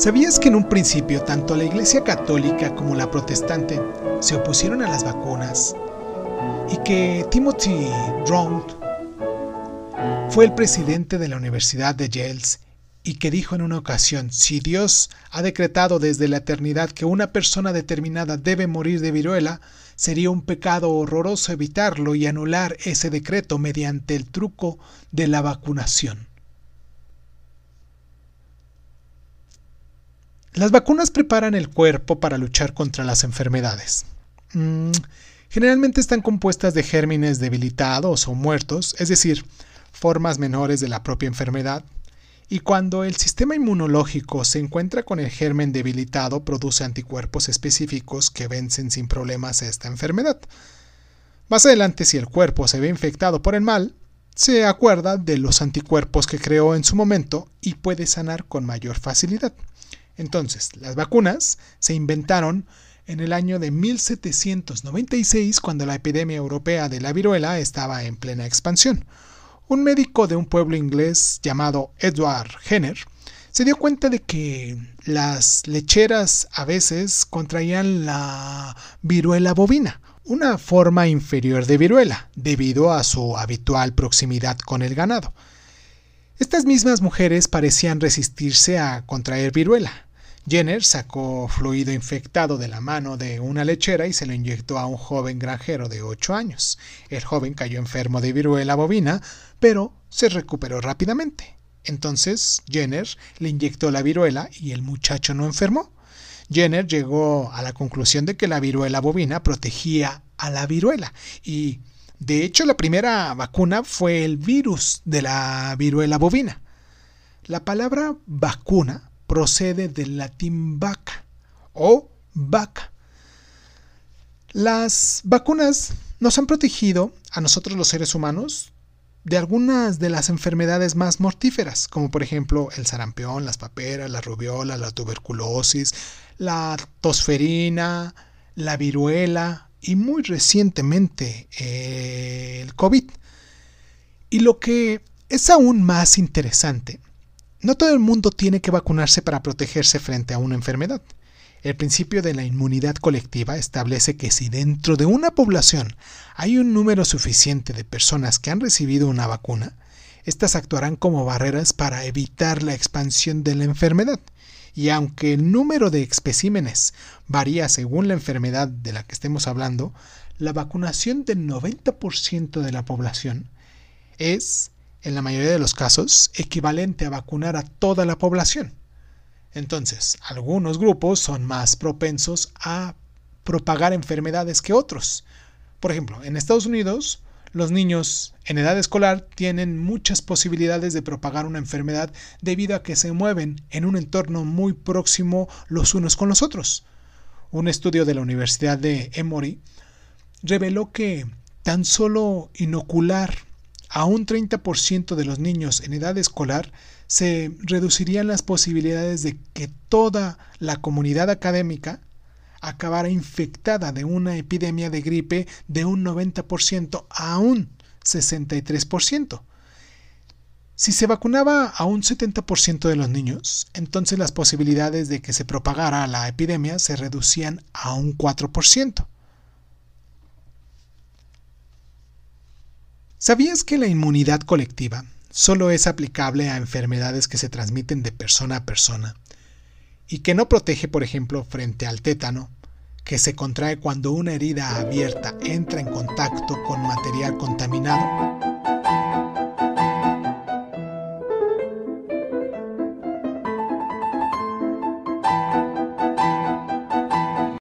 ¿Sabías que en un principio tanto la Iglesia Católica como la Protestante se opusieron a las vacunas y que Timothy Round fue el presidente de la Universidad de Yale y que dijo en una ocasión, si Dios ha decretado desde la eternidad que una persona determinada debe morir de viruela, sería un pecado horroroso evitarlo y anular ese decreto mediante el truco de la vacunación. Las vacunas preparan el cuerpo para luchar contra las enfermedades. Mm, generalmente están compuestas de gérmenes debilitados o muertos, es decir, formas menores de la propia enfermedad, y cuando el sistema inmunológico se encuentra con el germen debilitado, produce anticuerpos específicos que vencen sin problemas esta enfermedad. Más adelante, si el cuerpo se ve infectado por el mal, se acuerda de los anticuerpos que creó en su momento y puede sanar con mayor facilidad. Entonces, las vacunas se inventaron en el año de 1796 cuando la epidemia europea de la viruela estaba en plena expansión. Un médico de un pueblo inglés llamado Edward Jenner se dio cuenta de que las lecheras a veces contraían la viruela bovina, una forma inferior de viruela, debido a su habitual proximidad con el ganado. Estas mismas mujeres parecían resistirse a contraer viruela, Jenner sacó fluido infectado de la mano de una lechera y se lo inyectó a un joven granjero de 8 años. El joven cayó enfermo de viruela bovina, pero se recuperó rápidamente. Entonces Jenner le inyectó la viruela y el muchacho no enfermó. Jenner llegó a la conclusión de que la viruela bovina protegía a la viruela y de hecho la primera vacuna fue el virus de la viruela bovina. La palabra vacuna procede del latín vaca o vaca. Las vacunas nos han protegido a nosotros los seres humanos de algunas de las enfermedades más mortíferas, como por ejemplo el sarampión, las paperas, la rubiola, la tuberculosis, la tosferina, la viruela y muy recientemente eh, el COVID. Y lo que es aún más interesante no todo el mundo tiene que vacunarse para protegerse frente a una enfermedad. El principio de la inmunidad colectiva establece que si dentro de una población hay un número suficiente de personas que han recibido una vacuna, éstas actuarán como barreras para evitar la expansión de la enfermedad. Y aunque el número de especímenes varía según la enfermedad de la que estemos hablando, la vacunación del 90% de la población es en la mayoría de los casos, equivalente a vacunar a toda la población. Entonces, algunos grupos son más propensos a propagar enfermedades que otros. Por ejemplo, en Estados Unidos, los niños en edad escolar tienen muchas posibilidades de propagar una enfermedad debido a que se mueven en un entorno muy próximo los unos con los otros. Un estudio de la Universidad de Emory reveló que tan solo inocular a un 30% de los niños en edad escolar, se reducirían las posibilidades de que toda la comunidad académica acabara infectada de una epidemia de gripe de un 90% a un 63%. Si se vacunaba a un 70% de los niños, entonces las posibilidades de que se propagara la epidemia se reducían a un 4%. ¿Sabías que la inmunidad colectiva solo es aplicable a enfermedades que se transmiten de persona a persona y que no protege, por ejemplo, frente al tétano, que se contrae cuando una herida abierta entra en contacto con material contaminado?